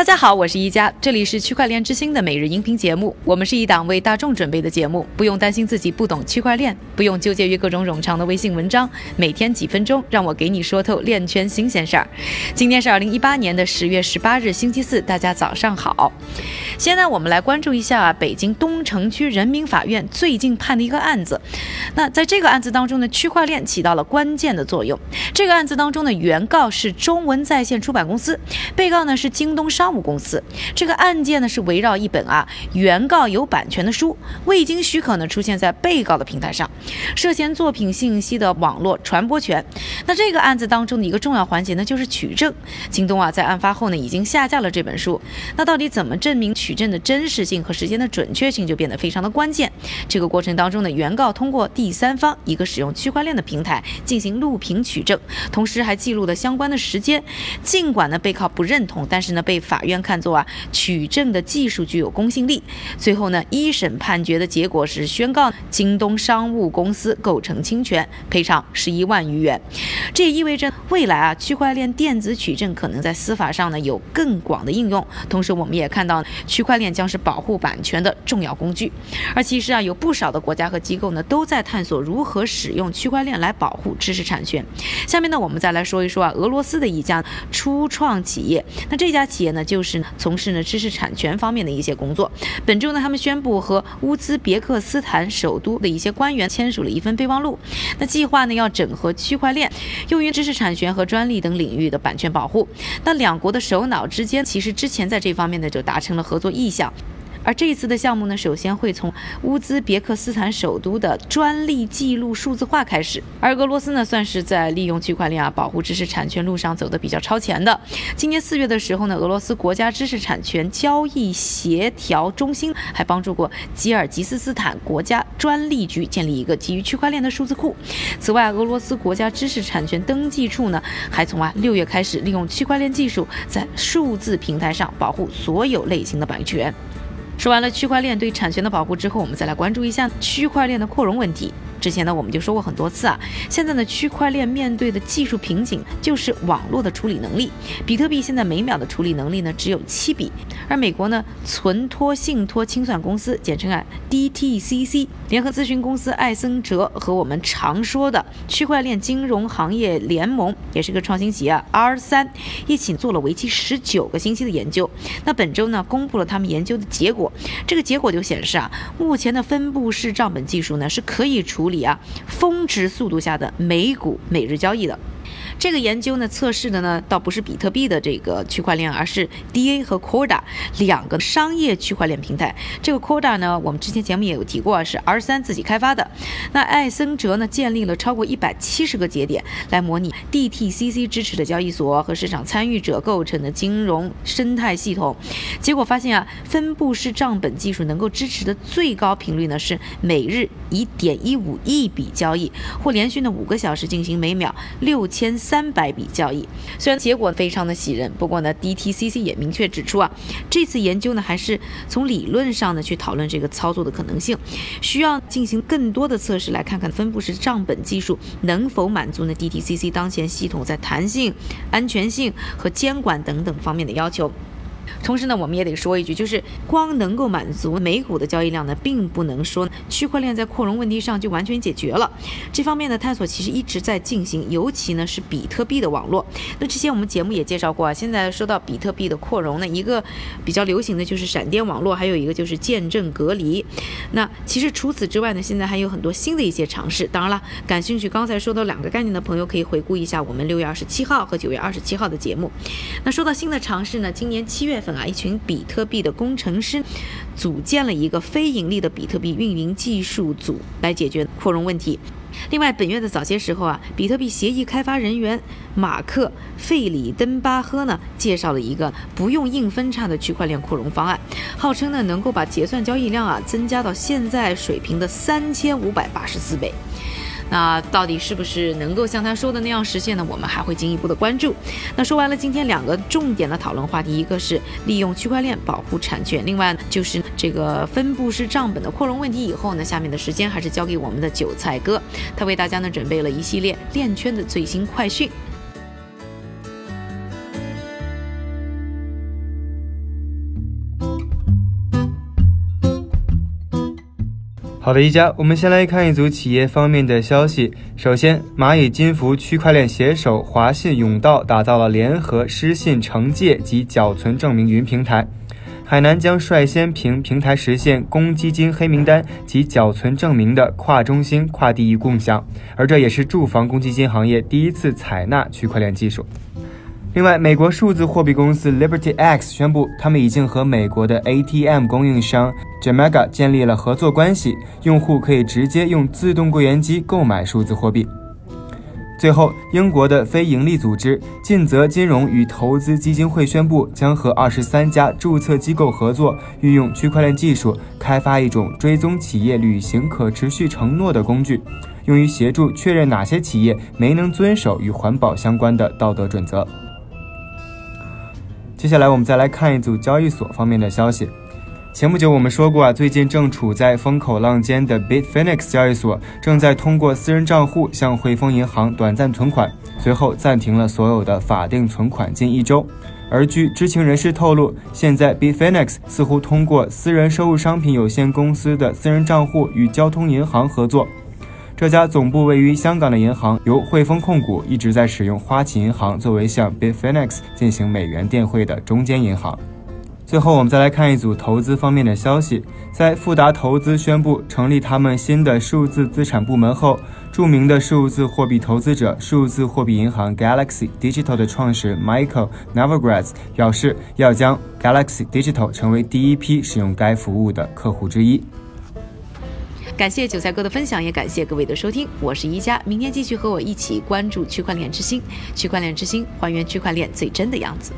大家好，我是一加，这里是区块链之星的每日音频节目。我们是一档为大众准备的节目，不用担心自己不懂区块链，不用纠结于各种冗长的微信文章，每天几分钟，让我给你说透链圈新鲜事儿。今天是二零一八年的十月十八日，星期四，大家早上好。现在我们来关注一下北京东城区人民法院最近判的一个案子。那在这个案子当中呢，区块链起到了关键的作用。这个案子当中呢，原告是中文在线出版公司，被告呢是京东商务公司。这个案件呢是围绕一本啊原告有版权的书，未经许可呢出现在被告的平台上，涉嫌作品信息的网络传播权。那这个案子当中的一个重要环节呢就是取证。京东啊在案发后呢已经下架了这本书。那到底怎么证明取证的真实性和时间的准确性就变得非常的关键。这个过程当中呢，原告通过第三方一个使用区块链的平台进行录屏取证，同时还记录了相关的时间。尽管呢被告不认同，但是呢被法院看作啊取证的技术具有公信力。最后呢一审判决的结果是宣告京东商务公司构成侵权，赔偿十一万余元。这也意味着未来啊区块链电子取证可能在司法上呢有更广的应用。同时我们也看到区块链将是保护版权的重要工具。而其实啊有不少的国家和机构呢都在探索如何使用区块链来保护知识产权。下面呢我们再来说一说啊俄罗斯的一家初创企业。那这家企业呢就是从事呢知识产权方面的一些工作。本周呢他们宣布和乌兹别克斯坦首都的一些官员签署了一份备忘录。那计划呢要整合区块链，用于知识产权和专利等领域的版权保护。那两国的首脑之间其实之前在这方面呢就达成了合作意向。而这一次的项目呢，首先会从乌兹别克斯坦首都的专利记录数字化开始。而俄罗斯呢，算是在利用区块链啊保护知识产权路上走得比较超前的。今年四月的时候呢，俄罗斯国家知识产权交易协调中心还帮助过吉尔吉斯斯坦国家专利局建立一个基于区块链的数字库。此外，俄罗斯国家知识产权登记处呢，还从啊六月开始利用区块链技术在数字平台上保护所有类型的版权。说完了区块链对产权的保护之后，我们再来关注一下区块链的扩容问题。之前呢，我们就说过很多次啊。现在呢，区块链面对的技术瓶颈就是网络的处理能力。比特币现在每秒的处理能力呢只有七笔，而美国呢，存托信托清算公司，简称啊 DTCC，联合咨询公司艾森哲和我们常说的区块链金融行业联盟，也是个创新企业 R 三，一起做了为期十九个星期的研究。那本周呢，公布了他们研究的结果。这个结果就显示啊，目前的分布式账本技术呢是可以处理啊峰值速度下的美股每日交易的。这个研究呢，测试的呢，倒不是比特币的这个区块链，而是 DA 和 Corda 两个商业区块链平台。这个 Corda 呢，我们之前节目也有提过，是 R 三自己开发的。那艾森哲呢，建立了超过一百七十个节点，来模拟 DTCC 支持的交易所和市场参与者构成的金融生态系统。结果发现啊，分布式账本技术能够支持的最高频率呢，是每日一点一五亿笔交易，或连续呢五个小时进行每秒六千。三百笔交易，虽然结果非常的喜人，不过呢，DTCC 也明确指出啊，这次研究呢还是从理论上呢去讨论这个操作的可能性，需要进行更多的测试，来看看分布式账本技术能否满足呢 DTCC 当前系统在弹性、安全性和监管等等方面的要求。同时呢，我们也得说一句，就是光能够满足美股的交易量呢，并不能说区块链在扩容问题上就完全解决了。这方面的探索其实一直在进行，尤其呢是比特币的网络。那之前我们节目也介绍过啊，现在说到比特币的扩容呢，一个比较流行的就是闪电网络，还有一个就是见证隔离。那其实除此之外呢，现在还有很多新的一些尝试。当然了，感兴趣刚才说到两个概念的朋友，可以回顾一下我们六月二十七号和九月二十七号的节目。那说到新的尝试呢，今年七月粉。啊，一群比特币的工程师组建了一个非盈利的比特币运营技术组，来解决扩容问题。另外，本月的早些时候啊，比特币协议开发人员马克·费里登巴赫呢，介绍了一个不用硬分叉的区块链扩容方案，号称呢能够把结算交易量啊增加到现在水平的三千五百八十四倍。那到底是不是能够像他说的那样实现呢？我们还会进一步的关注。那说完了今天两个重点的讨论话题，一个是利用区块链保护产权，另外就是这个分布式账本的扩容问题。以后呢，下面的时间还是交给我们的韭菜哥，他为大家呢准备了一系列链圈的最新快讯。好的，一家，我们先来看一组企业方面的消息。首先，蚂蚁金服区块链携手华信甬道，打造了联合失信惩戒及缴存证明云平台。海南将率先凭平台实现公积金黑名单及缴存证明的跨中心、跨地域共享，而这也是住房公积金行业第一次采纳区块链技术。另外，美国数字货币公司 Liberty X 宣布，他们已经和美国的 ATM 供应商 Jamega 建立了合作关系，用户可以直接用自动柜员机购买数字货币。最后，英国的非营利组织尽责金融与投资基金会宣布，将和二十三家注册机构合作，运用区块链技术开发一种追踪企业履行可持续承诺的工具，用于协助确认哪些企业没能遵守与环保相关的道德准则。接下来，我们再来看一组交易所方面的消息。前不久我们说过啊，最近正处在风口浪尖的 Bitfinex 交易所正在通过私人账户向汇丰银行短暂存款，随后暂停了所有的法定存款近一周。而据知情人士透露，现在 Bitfinex 似乎通过私人收入商品有限公司的私人账户与交通银行合作。这家总部位于香港的银行由汇丰控股，一直在使用花旗银行作为向 Bitfinex 进行美元电汇的中间银行。最后，我们再来看一组投资方面的消息。在富达投资宣布成立他们新的数字资产部门后，著名的数字货币投资者、数字货币银行 Galaxy Digital 的创始人 Michael Novogratz 表示，要将 Galaxy Digital 成为第一批使用该服务的客户之一。感谢韭菜哥的分享，也感谢各位的收听。我是一加，明天继续和我一起关注区块链之星。区块链之星，还原区块链最真的样子。